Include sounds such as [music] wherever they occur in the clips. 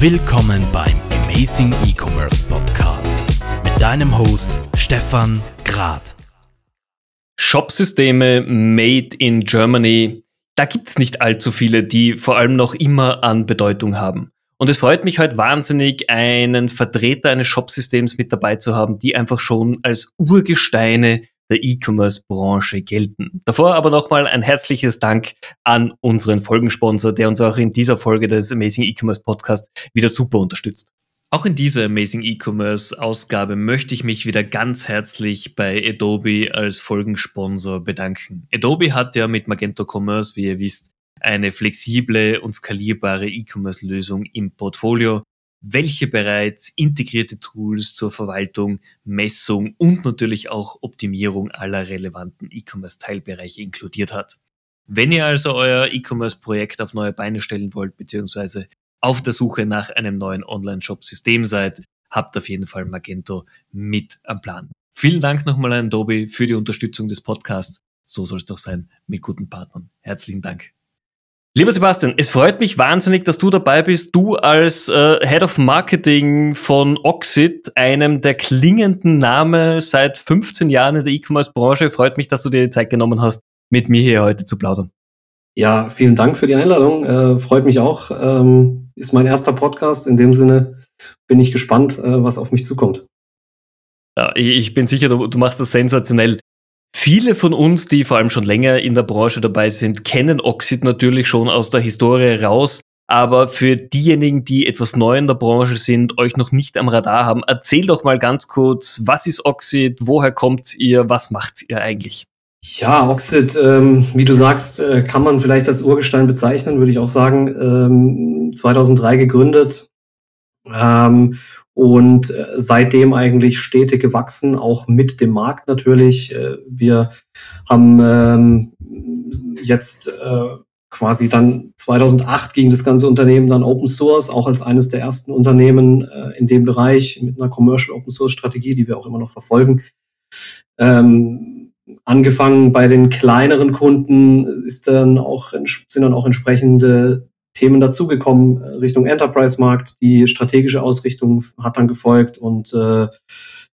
Willkommen beim Amazing E-Commerce Podcast mit deinem Host Stefan Grad. Shopsysteme made in Germany, da gibt es nicht allzu viele, die vor allem noch immer an Bedeutung haben. Und es freut mich heute wahnsinnig, einen Vertreter eines Shopsystems mit dabei zu haben, die einfach schon als Urgesteine der E-Commerce-Branche gelten. Davor aber nochmal ein herzliches Dank an unseren Folgensponsor, der uns auch in dieser Folge des Amazing E-Commerce Podcast wieder super unterstützt. Auch in dieser Amazing E-Commerce Ausgabe möchte ich mich wieder ganz herzlich bei Adobe als Folgensponsor bedanken. Adobe hat ja mit Magento Commerce, wie ihr wisst, eine flexible und skalierbare E-Commerce Lösung im Portfolio, welche bereits integrierte Tools zur Verwaltung, Messung und natürlich auch Optimierung aller relevanten E-Commerce-Teilbereiche inkludiert hat. Wenn ihr also euer E-Commerce-Projekt auf neue Beine stellen wollt, beziehungsweise auf der Suche nach einem neuen Online-Shop-System seid, habt auf jeden Fall Magento mit am Plan. Vielen Dank nochmal an Adobe für die Unterstützung des Podcasts. So soll es doch sein mit guten Partnern. Herzlichen Dank. Lieber Sebastian, es freut mich wahnsinnig, dass du dabei bist. Du als äh, Head of Marketing von Oxid, einem der klingenden Namen seit 15 Jahren in der E-Commerce-Branche. Freut mich, dass du dir die Zeit genommen hast, mit mir hier heute zu plaudern. Ja, vielen Dank für die Einladung. Äh, freut mich auch. Ähm, ist mein erster Podcast. In dem Sinne bin ich gespannt, äh, was auf mich zukommt. Ja, ich, ich bin sicher, du, du machst das sensationell. Viele von uns, die vor allem schon länger in der Branche dabei sind, kennen Oxid natürlich schon aus der Historie raus. Aber für diejenigen, die etwas neu in der Branche sind, euch noch nicht am Radar haben, erzähl doch mal ganz kurz, was ist Oxid, woher kommt ihr, was macht ihr eigentlich? Ja, Oxid, ähm, wie du sagst, äh, kann man vielleicht als Urgestein bezeichnen, würde ich auch sagen. Ähm, 2003 gegründet ähm, und äh, seitdem eigentlich stetig gewachsen, auch mit dem Markt natürlich. Äh, wir haben ähm, jetzt äh, quasi dann 2008 ging das ganze Unternehmen dann Open Source, auch als eines der ersten Unternehmen in dem Bereich mit einer Commercial Open Source Strategie, die wir auch immer noch verfolgen. Ähm, angefangen bei den kleineren Kunden ist dann auch, sind dann auch entsprechende Themen dazugekommen äh, Richtung Enterprise-Markt. Die strategische Ausrichtung hat dann gefolgt und äh,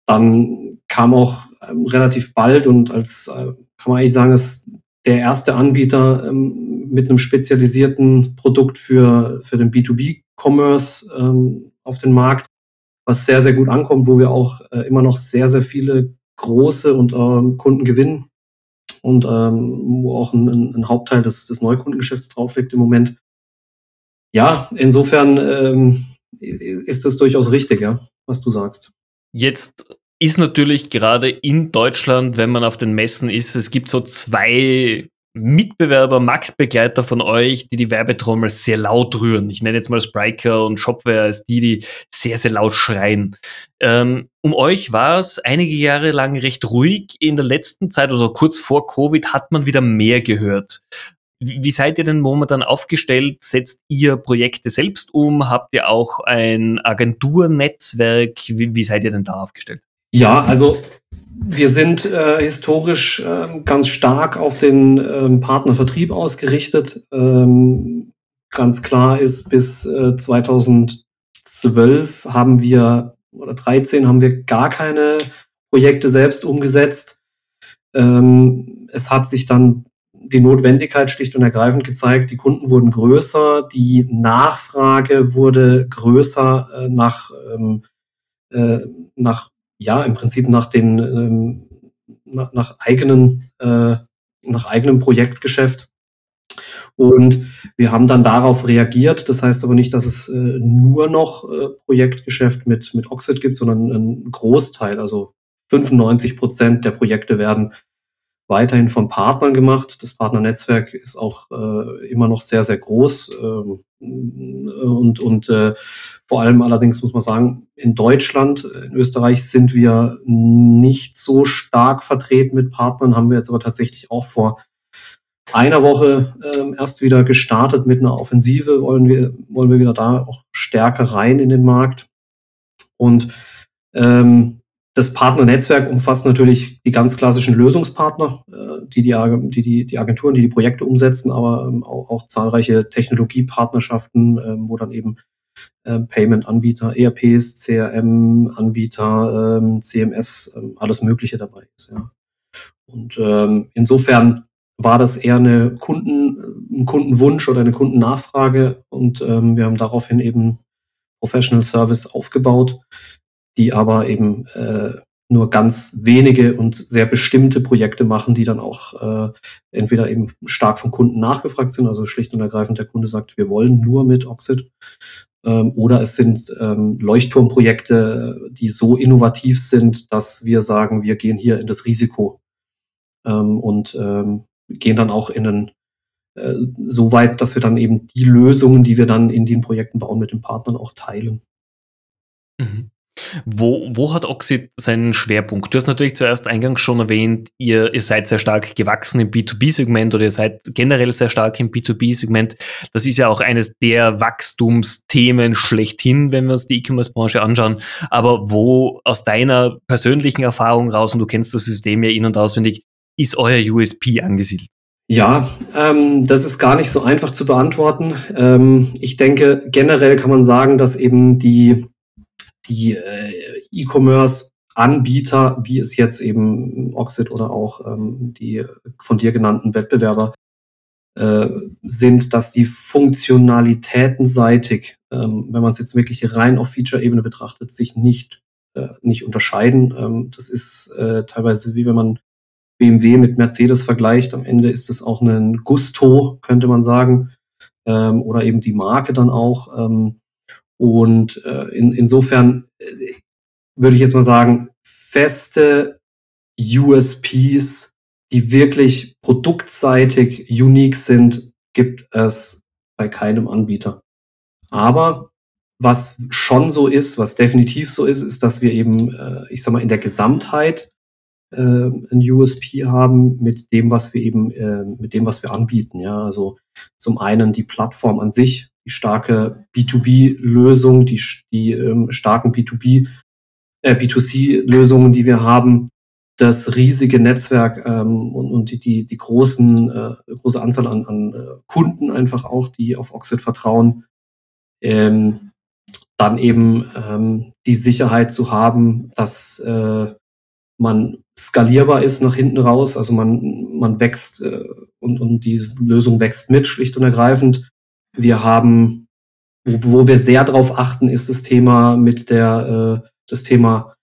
dann kam auch ähm, relativ bald und als, äh, kann man eigentlich sagen, ist der erste Anbieter ähm, mit einem spezialisierten Produkt für, für den B2B-Commerce ähm, auf den Markt, was sehr, sehr gut ankommt, wo wir auch äh, immer noch sehr, sehr viele große und ähm, Kunden gewinnen und ähm, wo auch ein, ein Hauptteil des, des Neukundengeschäfts drauf liegt im Moment ja, insofern ähm, ist das durchaus richtig, ja, was du sagst. Jetzt ist natürlich gerade in Deutschland, wenn man auf den Messen ist, es gibt so zwei Mitbewerber, Marktbegleiter von euch, die die Werbetrommel sehr laut rühren. Ich nenne jetzt mal Spriker und Shopware als die, die sehr, sehr laut schreien. Ähm, um euch war es einige Jahre lang recht ruhig. In der letzten Zeit, also kurz vor Covid, hat man wieder mehr gehört. Wie seid ihr denn momentan aufgestellt? Setzt ihr Projekte selbst um? Habt ihr auch ein Agenturnetzwerk? Wie, wie seid ihr denn da aufgestellt? Ja, also wir sind äh, historisch äh, ganz stark auf den ähm, Partnervertrieb ausgerichtet. Ähm, ganz klar ist, bis äh, 2012 haben wir oder 13 haben wir gar keine Projekte selbst umgesetzt. Ähm, es hat sich dann die Notwendigkeit schlicht und ergreifend gezeigt. Die Kunden wurden größer, die Nachfrage wurde größer äh, nach, ähm, äh, nach, ja, im Prinzip nach den, ähm, nach, nach eigenen, äh, nach eigenem Projektgeschäft. Und wir haben dann darauf reagiert. Das heißt aber nicht, dass es äh, nur noch äh, Projektgeschäft mit, mit Oxid gibt, sondern ein Großteil, also 95 Prozent der Projekte werden weiterhin von Partnern gemacht. Das Partnernetzwerk ist auch äh, immer noch sehr, sehr groß. Ähm, und und äh, vor allem allerdings muss man sagen, in Deutschland, in Österreich sind wir nicht so stark vertreten mit Partnern, haben wir jetzt aber tatsächlich auch vor einer Woche ähm, erst wieder gestartet mit einer Offensive, wollen wir, wollen wir wieder da auch stärker rein in den Markt. Und ähm, das Partnernetzwerk umfasst natürlich die ganz klassischen Lösungspartner, äh, die, die, die, die Agenturen, die die Projekte umsetzen, aber ähm, auch, auch zahlreiche Technologiepartnerschaften, ähm, wo dann eben äh, Payment-Anbieter, ERPs, CRM-Anbieter, ähm, CMS, ähm, alles Mögliche dabei ist. Und ähm, insofern war das eher eine Kunden, ein Kundenwunsch oder eine Kundennachfrage und ähm, wir haben daraufhin eben Professional Service aufgebaut, die aber eben äh, nur ganz wenige und sehr bestimmte Projekte machen, die dann auch äh, entweder eben stark vom Kunden nachgefragt sind, also schlicht und ergreifend der Kunde sagt, wir wollen nur mit Oxid, ähm, oder es sind ähm, Leuchtturmprojekte, die so innovativ sind, dass wir sagen, wir gehen hier in das Risiko ähm, und ähm, gehen dann auch in einen äh, so weit, dass wir dann eben die Lösungen, die wir dann in den Projekten bauen, mit den Partnern auch teilen. Mhm. Wo, wo hat Oxid seinen Schwerpunkt? Du hast natürlich zuerst eingangs schon erwähnt, ihr, ihr seid sehr stark gewachsen im B2B-Segment oder ihr seid generell sehr stark im B2B-Segment. Das ist ja auch eines der Wachstumsthemen schlechthin, wenn wir uns die E-Commerce-Branche anschauen. Aber wo aus deiner persönlichen Erfahrung raus, und du kennst das System ja in- und auswendig, ist euer USP angesiedelt? Ja, ähm, das ist gar nicht so einfach zu beantworten. Ähm, ich denke, generell kann man sagen, dass eben die die äh, E-Commerce-Anbieter, wie es jetzt eben Oxid oder auch ähm, die von dir genannten Wettbewerber äh, sind, dass die funktionalitätenseitig, ähm, wenn man es jetzt wirklich rein auf Feature-Ebene betrachtet, sich nicht, äh, nicht unterscheiden. Ähm, das ist äh, teilweise wie wenn man BMW mit Mercedes vergleicht. Am Ende ist es auch ein Gusto, könnte man sagen, ähm, oder eben die Marke dann auch. Ähm, und äh, in, insofern äh, würde ich jetzt mal sagen, feste USPs, die wirklich produktseitig unique sind, gibt es bei keinem Anbieter. Aber was schon so ist, was definitiv so ist, ist, dass wir eben, äh, ich sag mal, in der Gesamtheit äh, ein USP haben mit dem, was wir eben, äh, mit dem, was wir anbieten. Ja, also zum einen die Plattform an sich, die starke B2B-Lösung, die, die ähm, starken B2B, äh, B2C-Lösungen, die wir haben, das riesige Netzwerk ähm, und, und die, die, die großen, äh, große Anzahl an, an äh, Kunden einfach auch, die auf Oxid vertrauen. Ähm, dann eben ähm, die Sicherheit zu haben, dass äh, man skalierbar ist nach hinten raus, also man, man wächst äh, und, und die Lösung wächst mit, schlicht und ergreifend. Wir haben, wo, wo wir sehr drauf achten, ist das Thema mit der, äh, das Thema,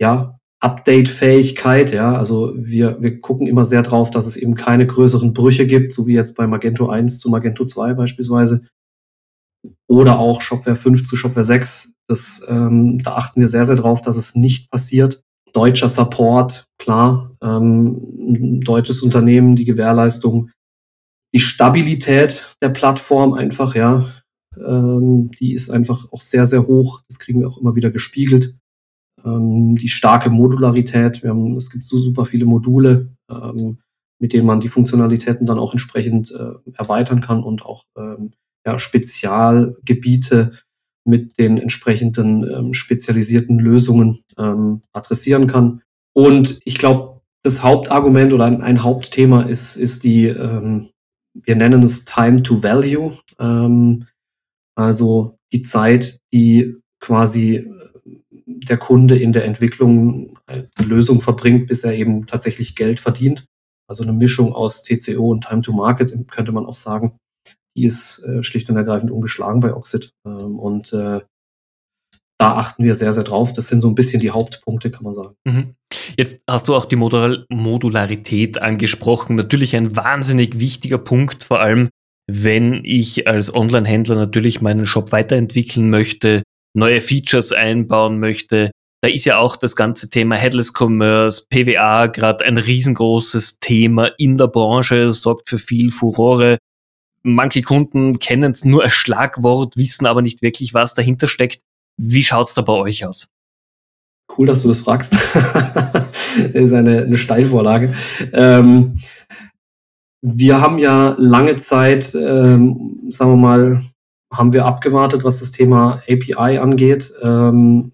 ja, Update-Fähigkeit, ja, also wir, wir gucken immer sehr drauf, dass es eben keine größeren Brüche gibt, so wie jetzt bei Magento 1 zu Magento 2 beispielsweise. Oder auch Shopware 5 zu Shopware 6. Das, ähm, da achten wir sehr, sehr drauf, dass es nicht passiert. Deutscher Support, klar, ähm, deutsches Unternehmen, die Gewährleistung die Stabilität der Plattform einfach, ja, ähm, die ist einfach auch sehr, sehr hoch. Das kriegen wir auch immer wieder gespiegelt. Ähm, die starke Modularität. Wir haben, es gibt so super viele Module, ähm, mit denen man die Funktionalitäten dann auch entsprechend äh, erweitern kann und auch ähm, ja, Spezialgebiete mit den entsprechenden ähm, spezialisierten Lösungen ähm, adressieren kann. Und ich glaube, das Hauptargument oder ein, ein Hauptthema ist, ist die, ähm, wir nennen es Time to Value, ähm, also die Zeit, die quasi äh, der Kunde in der Entwicklung die Lösung verbringt, bis er eben tatsächlich Geld verdient. Also eine Mischung aus TCO und Time to Market könnte man auch sagen. Die ist äh, schlicht und ergreifend ungeschlagen bei Oxid. Ähm, und äh, da achten wir sehr, sehr drauf. Das sind so ein bisschen die Hauptpunkte, kann man sagen. Mhm. Jetzt hast du auch die Modularität angesprochen. Natürlich ein wahnsinnig wichtiger Punkt, vor allem wenn ich als Online-Händler natürlich meinen Shop weiterentwickeln möchte, neue Features einbauen möchte. Da ist ja auch das ganze Thema Headless Commerce, PWA gerade ein riesengroßes Thema in der Branche, sorgt für viel Furore. Manche Kunden kennen es nur als Schlagwort, wissen aber nicht wirklich, was dahinter steckt. Wie schaut's da bei euch aus? Cool, dass du das fragst. das [laughs] ist eine, eine Steilvorlage. Ähm, wir haben ja lange Zeit, ähm, sagen wir mal, haben wir abgewartet, was das Thema API angeht, ähm,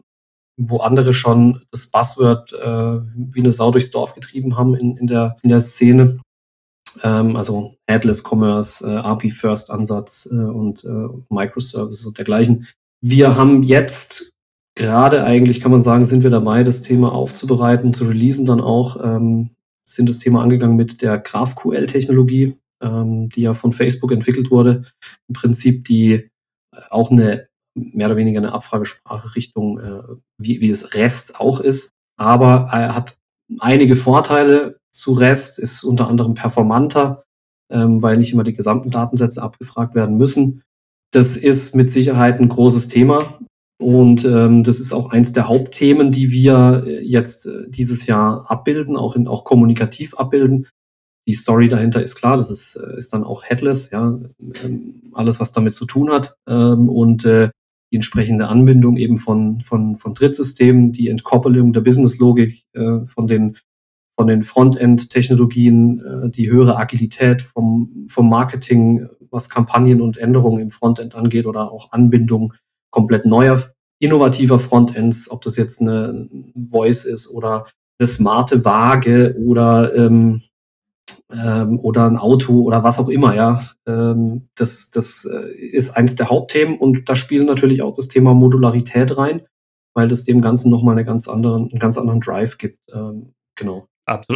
wo andere schon das Buzzword äh, wie eine Sau durchs Dorf getrieben haben in, in, der, in der Szene. Ähm, also Headless Commerce, äh, API First Ansatz äh, und äh, Microservices und dergleichen. Wir haben jetzt gerade eigentlich, kann man sagen, sind wir dabei, das Thema aufzubereiten, zu releasen dann auch, ähm, sind das Thema angegangen mit der GraphQL-Technologie, ähm, die ja von Facebook entwickelt wurde. Im Prinzip die äh, auch eine mehr oder weniger eine Abfragesprache Richtung, äh, wie, wie es REST auch ist. Aber er hat einige Vorteile zu REST, ist unter anderem performanter, ähm, weil nicht immer die gesamten Datensätze abgefragt werden müssen. Das ist mit Sicherheit ein großes Thema. Und ähm, das ist auch eins der Hauptthemen, die wir äh, jetzt äh, dieses Jahr abbilden, auch, in, auch kommunikativ abbilden. Die Story dahinter ist klar, das ist, äh, ist dann auch Headless, ja, ähm, alles, was damit zu tun hat. Ähm, und äh, die entsprechende Anbindung eben von, von, von Drittsystemen, die Entkoppelung der Businesslogik äh, von den, von den Frontend-Technologien, äh, die höhere Agilität vom, vom Marketing, was Kampagnen und Änderungen im Frontend angeht oder auch Anbindung komplett neuer, innovativer Frontends, ob das jetzt eine Voice ist oder eine smarte Waage oder ähm, ähm, oder ein Auto oder was auch immer, ja. Ähm, das, das äh, ist eines der Hauptthemen und da spielt natürlich auch das Thema Modularität rein, weil das dem Ganzen nochmal eine ganz anderen, einen ganz anderen Drive gibt. Ähm, genau.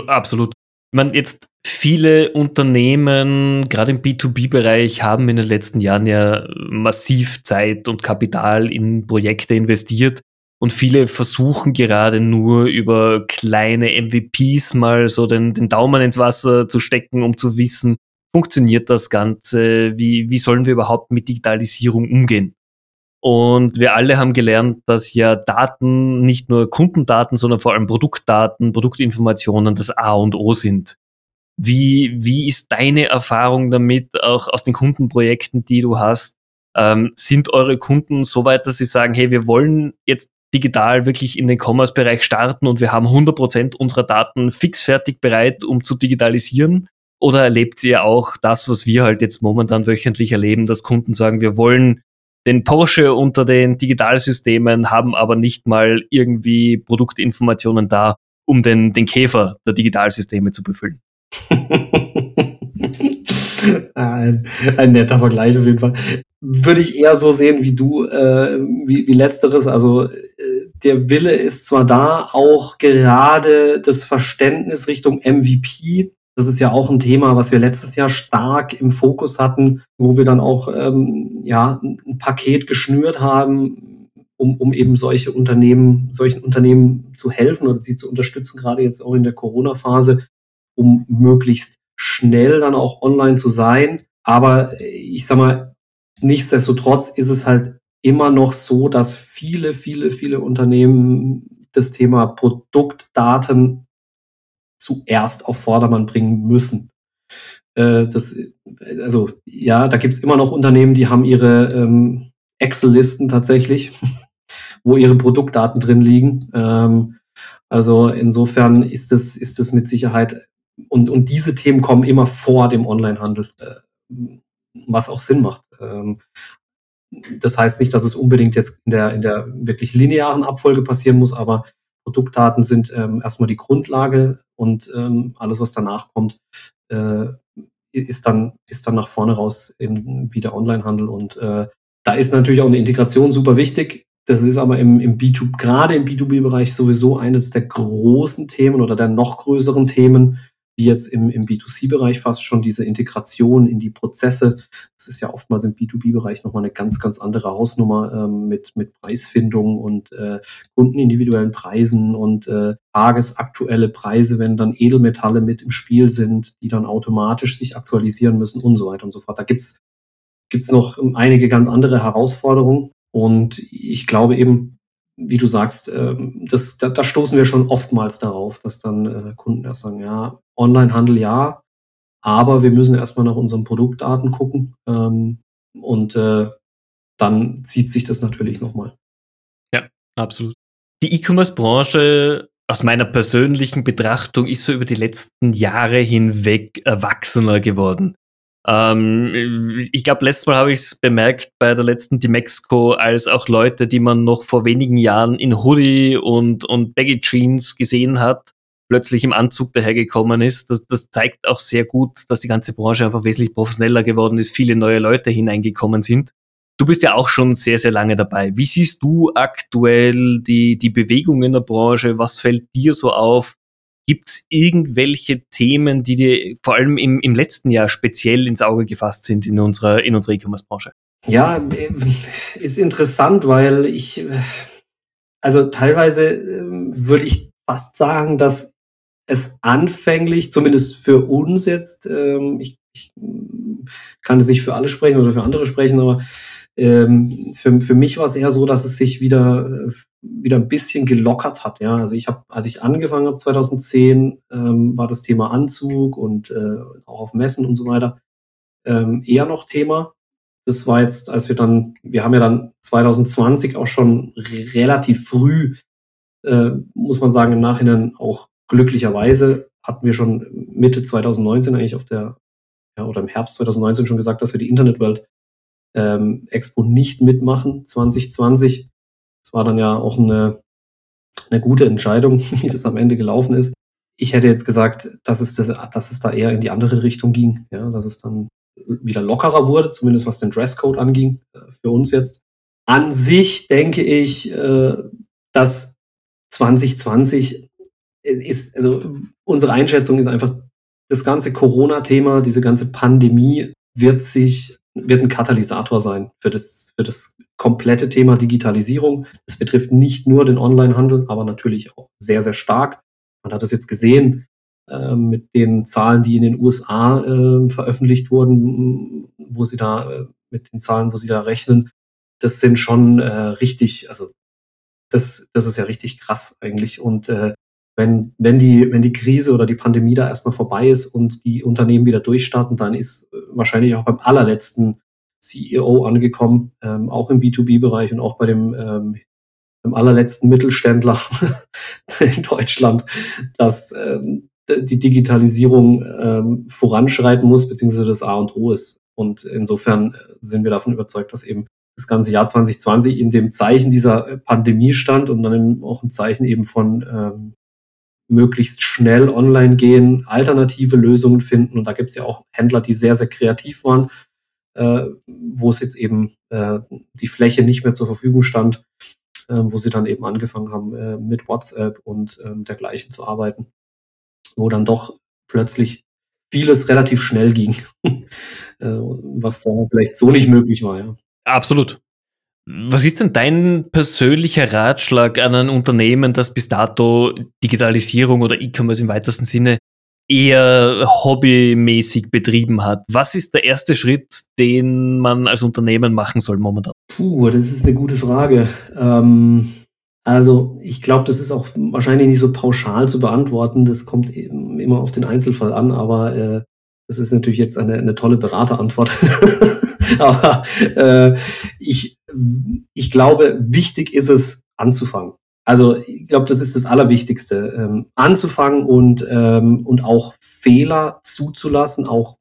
Absolut. Meine, jetzt viele Unternehmen, gerade im B2B-Bereich, haben in den letzten Jahren ja massiv Zeit und Kapital in Projekte investiert. Und viele versuchen gerade nur über kleine MVPs mal so den, den Daumen ins Wasser zu stecken, um zu wissen, funktioniert das Ganze, wie, wie sollen wir überhaupt mit Digitalisierung umgehen. Und wir alle haben gelernt, dass ja Daten, nicht nur Kundendaten, sondern vor allem Produktdaten, Produktinformationen das A und O sind. Wie, wie ist deine Erfahrung damit, auch aus den Kundenprojekten, die du hast? Ähm, sind eure Kunden so weit, dass sie sagen, hey, wir wollen jetzt digital wirklich in den Commerce-Bereich starten und wir haben 100% unserer Daten fixfertig bereit, um zu digitalisieren? Oder erlebt ihr auch das, was wir halt jetzt momentan wöchentlich erleben, dass Kunden sagen, wir wollen den Porsche unter den Digitalsystemen, haben aber nicht mal irgendwie Produktinformationen da, um den, den Käfer der Digitalsysteme zu befüllen? [laughs] ein, ein netter Vergleich auf jeden Fall würde ich eher so sehen wie du, äh, wie, wie letzteres. Also äh, der Wille ist zwar da, auch gerade das Verständnis Richtung MVP. Das ist ja auch ein Thema, was wir letztes Jahr stark im Fokus hatten, wo wir dann auch ähm, ja ein Paket geschnürt haben, um, um eben solche Unternehmen, solchen Unternehmen zu helfen oder sie zu unterstützen, gerade jetzt auch in der Corona-Phase, um möglichst schnell dann auch online zu sein. Aber ich sag mal, Nichtsdestotrotz ist es halt immer noch so, dass viele, viele, viele Unternehmen das Thema Produktdaten zuerst auf Vordermann bringen müssen. Äh, das, also ja, da gibt es immer noch Unternehmen, die haben ihre ähm, Excel-Listen tatsächlich, [laughs] wo ihre Produktdaten drin liegen. Ähm, also insofern ist es ist es mit Sicherheit und, und diese Themen kommen immer vor dem Onlinehandel, äh, was auch Sinn macht. Ähm, das heißt nicht, dass es unbedingt jetzt in der, in der wirklich linearen Abfolge passieren muss, aber Produktdaten sind ähm, erstmal die Grundlage und ähm, alles, was danach kommt, äh, ist, dann, ist dann nach vorne raus eben wieder Onlinehandel. Und äh, da ist natürlich auch eine Integration super wichtig. Das ist aber im, im B2, gerade im B2B-Bereich sowieso eines der großen Themen oder der noch größeren Themen, wie jetzt im, im B2C-Bereich fast schon diese Integration in die Prozesse. Das ist ja oftmals im B2B-Bereich nochmal eine ganz, ganz andere Hausnummer ähm, mit, mit Preisfindung und äh, kundenindividuellen Preisen und äh, tagesaktuelle Preise, wenn dann Edelmetalle mit im Spiel sind, die dann automatisch sich aktualisieren müssen und so weiter und so fort. Da gibt's gibt's noch einige ganz andere Herausforderungen. Und ich glaube eben, wie du sagst, ähm, das, da, da stoßen wir schon oftmals darauf, dass dann äh, Kunden erst sagen, ja, Onlinehandel ja, aber wir müssen erstmal nach unseren Produktdaten gucken ähm, und äh, dann zieht sich das natürlich nochmal. Ja, absolut. Die E-Commerce-Branche aus meiner persönlichen Betrachtung ist so über die letzten Jahre hinweg erwachsener geworden. Ähm, ich glaube, letztes Mal habe ich es bemerkt bei der letzten Dimexco, als auch Leute, die man noch vor wenigen Jahren in Hoodie und, und Baggy Jeans gesehen hat, plötzlich im Anzug dahergekommen ist. Das, das zeigt auch sehr gut, dass die ganze Branche einfach wesentlich professioneller geworden ist, viele neue Leute hineingekommen sind. Du bist ja auch schon sehr, sehr lange dabei. Wie siehst du aktuell die, die Bewegung in der Branche? Was fällt dir so auf? Gibt es irgendwelche Themen, die dir vor allem im, im letzten Jahr speziell ins Auge gefasst sind in unserer in unserer E-Commerce-Branche? Ja, ist interessant, weil ich, also teilweise ähm, würde ich fast sagen, dass es anfänglich, zumindest für uns jetzt, ähm, ich, ich kann es nicht für alle sprechen oder für andere sprechen, aber ähm, für, für mich war es eher so, dass es sich wieder, wieder ein bisschen gelockert hat. Ja, also ich habe, als ich angefangen habe 2010, ähm, war das Thema Anzug und äh, auch auf Messen und so weiter ähm, eher noch Thema. Das war jetzt, als wir dann, wir haben ja dann 2020 auch schon relativ früh, äh, muss man sagen, im Nachhinein auch glücklicherweise hatten wir schon Mitte 2019 eigentlich auf der, ja, oder im Herbst 2019 schon gesagt, dass wir die Internetwelt ähm, Expo nicht mitmachen 2020. Das war dann ja auch eine, eine gute Entscheidung, [laughs] wie das am Ende gelaufen ist. Ich hätte jetzt gesagt, dass es, das, dass es da eher in die andere Richtung ging, ja, dass es dann wieder lockerer wurde, zumindest was den Dresscode anging, äh, für uns jetzt. An sich denke ich, äh, dass 2020 ist, also unsere Einschätzung ist einfach, das ganze Corona-Thema, diese ganze Pandemie wird sich wird ein Katalysator sein für das, für das komplette Thema Digitalisierung. Es betrifft nicht nur den Onlinehandel, aber natürlich auch sehr, sehr stark. Man hat es jetzt gesehen äh, mit den Zahlen, die in den USA äh, veröffentlicht wurden, wo sie da, äh, mit den Zahlen, wo sie da rechnen. Das sind schon äh, richtig, also das, das ist ja richtig krass eigentlich. Und äh, wenn, wenn, die, wenn die Krise oder die Pandemie da erstmal vorbei ist und die Unternehmen wieder durchstarten, dann ist äh, wahrscheinlich auch beim allerletzten CEO angekommen, ähm, auch im B2B-Bereich und auch bei dem, ähm, dem allerletzten Mittelständler [laughs] in Deutschland, dass ähm, die Digitalisierung ähm, voranschreiten muss, beziehungsweise das A und O ist. Und insofern äh, sind wir davon überzeugt, dass eben das ganze Jahr 2020 in dem Zeichen dieser äh, Pandemie stand und dann auch im Zeichen eben von ähm, möglichst schnell online gehen, alternative Lösungen finden. Und da gibt es ja auch Händler, die sehr, sehr kreativ waren, äh, wo es jetzt eben äh, die Fläche nicht mehr zur Verfügung stand, äh, wo sie dann eben angefangen haben, äh, mit WhatsApp und ähm, dergleichen zu arbeiten, wo dann doch plötzlich vieles relativ schnell ging, [laughs] äh, was vorher vielleicht so nicht möglich war. Ja. Absolut. Was ist denn dein persönlicher Ratschlag an ein Unternehmen, das bis dato Digitalisierung oder E-Commerce im weitesten Sinne eher hobbymäßig betrieben hat? Was ist der erste Schritt, den man als Unternehmen machen soll momentan? Puh, das ist eine gute Frage. Ähm, also ich glaube, das ist auch wahrscheinlich nicht so pauschal zu beantworten. Das kommt eben immer auf den Einzelfall an, aber äh, das ist natürlich jetzt eine, eine tolle Beraterantwort. [laughs] Aber äh, ich, ich glaube, wichtig ist es, anzufangen. Also ich glaube, das ist das Allerwichtigste. Ähm, anzufangen und, ähm, und auch Fehler zuzulassen, auch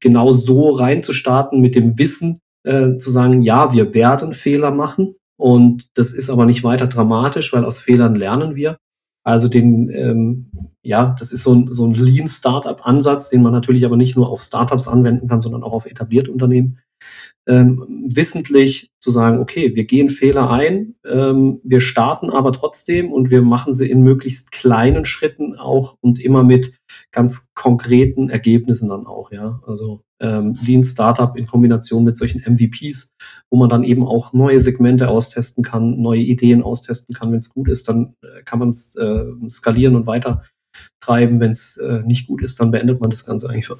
genau so reinzustarten mit dem Wissen, äh, zu sagen, ja, wir werden Fehler machen. Und das ist aber nicht weiter dramatisch, weil aus Fehlern lernen wir. Also den, ähm, ja, das ist so ein, so ein Lean-Startup-Ansatz, den man natürlich aber nicht nur auf Startups anwenden kann, sondern auch auf etablierte Unternehmen ähm, wissentlich zu sagen, okay, wir gehen Fehler ein, ähm, wir starten aber trotzdem und wir machen sie in möglichst kleinen Schritten auch und immer mit ganz konkreten Ergebnissen dann auch, ja. Also ähm, Lean Startup in Kombination mit solchen MVPs, wo man dann eben auch neue Segmente austesten kann, neue Ideen austesten kann. Wenn es gut ist, dann äh, kann man es äh, skalieren und weiter treiben. Wenn es äh, nicht gut ist, dann beendet man das Ganze eigentlich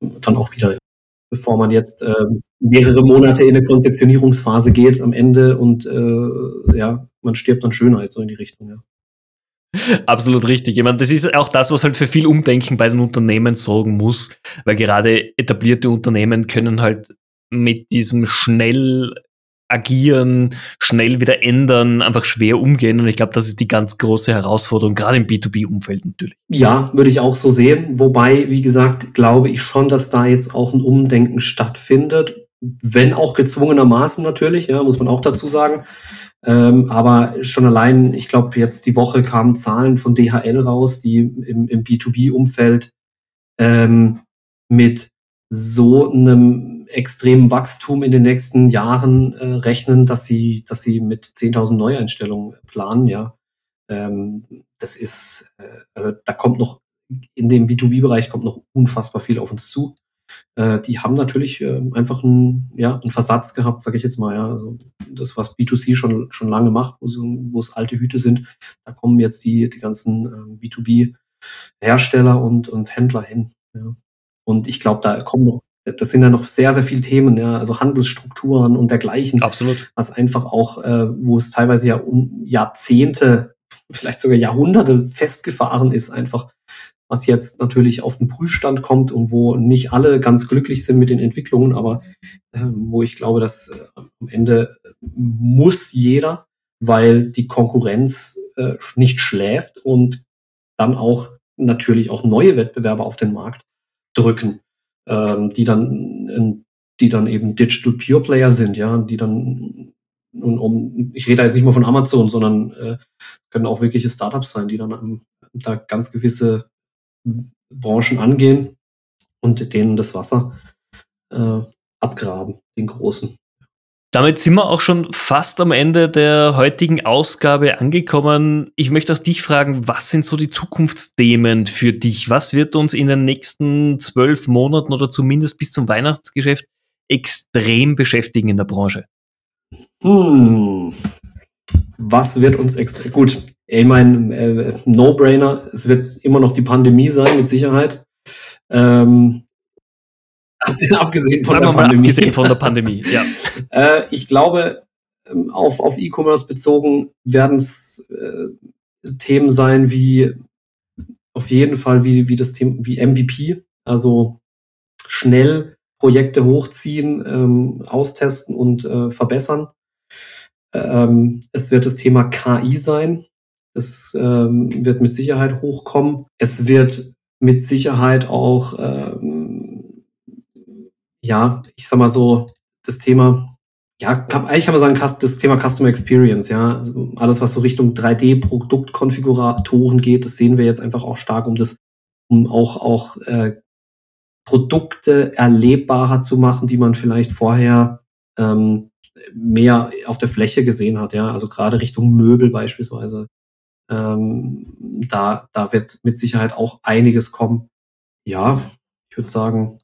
dann auch wieder bevor man jetzt äh, mehrere Monate in eine Konzeptionierungsphase geht am Ende und äh, ja, man stirbt dann Schönheit so in die Richtung, ja. Absolut richtig. Ich meine, das ist auch das, was halt für viel Umdenken bei den Unternehmen sorgen muss, weil gerade etablierte Unternehmen können halt mit diesem schnell agieren, schnell wieder ändern, einfach schwer umgehen. Und ich glaube, das ist die ganz große Herausforderung, gerade im B2B-Umfeld natürlich. Ja, würde ich auch so sehen. Wobei, wie gesagt, glaube ich schon, dass da jetzt auch ein Umdenken stattfindet. Wenn auch gezwungenermaßen natürlich, ja, muss man auch dazu sagen. Ähm, aber schon allein, ich glaube, jetzt die Woche kamen Zahlen von DHL raus, die im, im B2B-Umfeld ähm, mit so einem extremen Wachstum in den nächsten Jahren äh, rechnen, dass sie, dass sie mit 10.000 Neueinstellungen planen, ja. Ähm, das ist, äh, also da kommt noch, in dem B2B-Bereich kommt noch unfassbar viel auf uns zu. Äh, die haben natürlich äh, einfach einen, ja, einen Versatz gehabt, sage ich jetzt mal. Ja. Also das, was B2C schon, schon lange macht, wo, wo es alte Hüte sind, da kommen jetzt die, die ganzen äh, B2B-Hersteller und, und Händler hin. Ja. Und ich glaube, da kommen noch, das sind ja noch sehr, sehr viele Themen, ja, also Handelsstrukturen und dergleichen. Absolut. Was einfach auch, äh, wo es teilweise ja um Jahrzehnte, vielleicht sogar Jahrhunderte festgefahren ist, einfach was jetzt natürlich auf den Prüfstand kommt und wo nicht alle ganz glücklich sind mit den Entwicklungen, aber äh, wo ich glaube, dass äh, am Ende muss jeder, weil die Konkurrenz äh, nicht schläft und dann auch natürlich auch neue Wettbewerber auf den Markt drücken, ähm, die dann die dann eben Digital Pure Player sind, ja, die dann und um, ich rede jetzt nicht mal von Amazon, sondern äh, können auch wirkliche Startups sein, die dann ähm, da ganz gewisse Branchen angehen und denen das Wasser äh, abgraben, den großen. Damit sind wir auch schon fast am Ende der heutigen Ausgabe angekommen. Ich möchte auch dich fragen, was sind so die Zukunftsthemen für dich? Was wird uns in den nächsten zwölf Monaten oder zumindest bis zum Weihnachtsgeschäft extrem beschäftigen in der Branche? Hm. Was wird uns extrem gut? Ich meine, äh, No-Brainer, es wird immer noch die Pandemie sein, mit Sicherheit. Ähm, [laughs] abgesehen von Sagen der wir Pandemie. Abgesehen von der Pandemie, ja. [laughs] äh, ich glaube, ähm, auf, auf E-Commerce bezogen werden es äh, Themen sein wie auf jeden Fall wie, wie das Thema wie MVP, also schnell Projekte hochziehen, ähm, austesten und äh, verbessern. Ähm, es wird das Thema KI sein. Das ähm, wird mit Sicherheit hochkommen. Es wird mit Sicherheit auch, ähm, ja, ich sag mal so, das Thema, ja, kann, eigentlich kann man sagen, das Thema Customer Experience, ja, also alles, was so Richtung 3D-Produktkonfiguratoren geht, das sehen wir jetzt einfach auch stark, um das, um auch, auch äh, Produkte erlebbarer zu machen, die man vielleicht vorher ähm, mehr auf der Fläche gesehen hat, ja, also gerade Richtung Möbel beispielsweise. Ähm, da, da wird mit Sicherheit auch einiges kommen. Ja, ich würde sagen.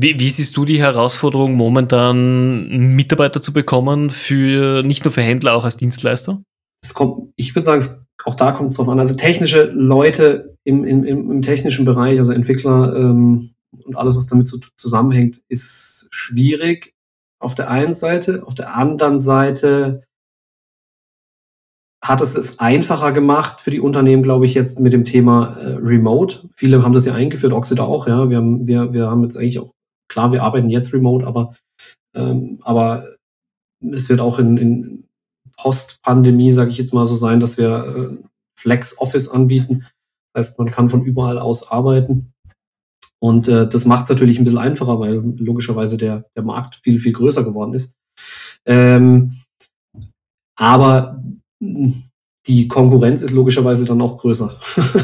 Wie, wie siehst du die Herausforderung, momentan Mitarbeiter zu bekommen, für nicht nur für Händler, auch als Dienstleister? Es kommt, ich würde sagen, auch da kommt es drauf an. Also technische Leute im, im, im technischen Bereich, also Entwickler ähm, und alles, was damit so zusammenhängt, ist schwierig auf der einen Seite. Auf der anderen Seite hat es es einfacher gemacht für die Unternehmen, glaube ich, jetzt mit dem Thema äh, Remote. Viele haben das ja eingeführt, Oxida auch, ja. Wir haben, wir, wir haben jetzt eigentlich auch, klar, wir arbeiten jetzt remote, aber, ähm, aber es wird auch in, in Post-Pandemie, sage ich jetzt mal so sein, dass wir äh, Flex Office anbieten. Das heißt, man kann von überall aus arbeiten. Und äh, das macht es natürlich ein bisschen einfacher, weil logischerweise der, der Markt viel, viel größer geworden ist. Ähm, aber die Konkurrenz ist logischerweise dann auch größer.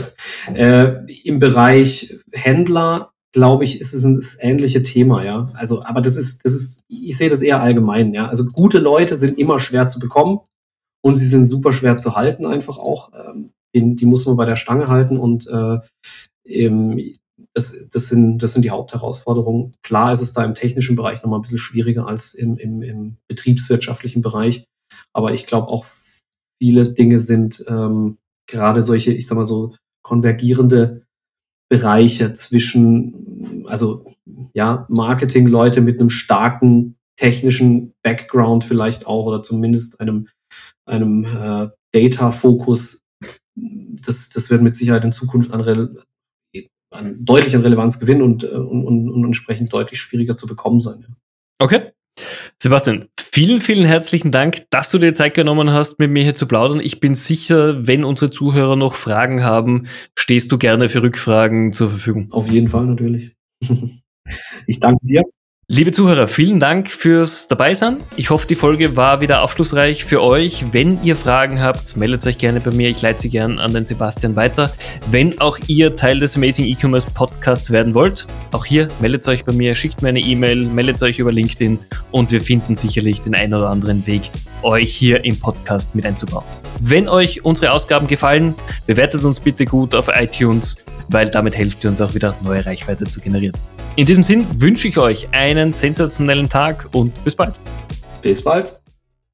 [laughs] äh, Im Bereich Händler, glaube ich, ist es ein das ähnliche Thema, ja. Also, aber das ist, das ist, ich sehe das eher allgemein, ja. Also gute Leute sind immer schwer zu bekommen und sie sind super schwer zu halten, einfach auch. Ähm, die, muss man bei der Stange halten und äh, eben, das, das, sind, das sind die Hauptherausforderungen. Klar ist es da im technischen Bereich nochmal ein bisschen schwieriger als im, im, im betriebswirtschaftlichen Bereich. Aber ich glaube auch viele Dinge sind ähm, gerade solche, ich sag mal so, konvergierende Bereiche zwischen, also ja, Marketing-Leute mit einem starken technischen Background vielleicht auch oder zumindest einem, einem äh, Data-Fokus. Das, das wird mit Sicherheit in Zukunft an an, deutlich an Relevanz gewinnen und, äh, und, und, und, entsprechend deutlich schwieriger zu bekommen sein. Okay. Sebastian, vielen, vielen herzlichen Dank, dass du dir Zeit genommen hast, mit mir hier zu plaudern. Ich bin sicher, wenn unsere Zuhörer noch Fragen haben, stehst du gerne für Rückfragen zur Verfügung. Auf jeden Fall natürlich. [laughs] Ich danke dir. Liebe Zuhörer, vielen Dank fürs Dabeisein. Ich hoffe, die Folge war wieder aufschlussreich für euch. Wenn ihr Fragen habt, meldet euch gerne bei mir. Ich leite sie gerne an den Sebastian weiter. Wenn auch ihr Teil des Amazing E-Commerce Podcasts werden wollt, auch hier meldet euch bei mir, schickt mir eine E-Mail, meldet euch über LinkedIn und wir finden sicherlich den einen oder anderen Weg, euch hier im Podcast mit einzubauen. Wenn euch unsere Ausgaben gefallen, bewertet uns bitte gut auf iTunes, weil damit helft ihr uns auch wieder neue Reichweite zu generieren. In diesem Sinn wünsche ich euch einen sensationellen Tag und bis bald. Bis bald.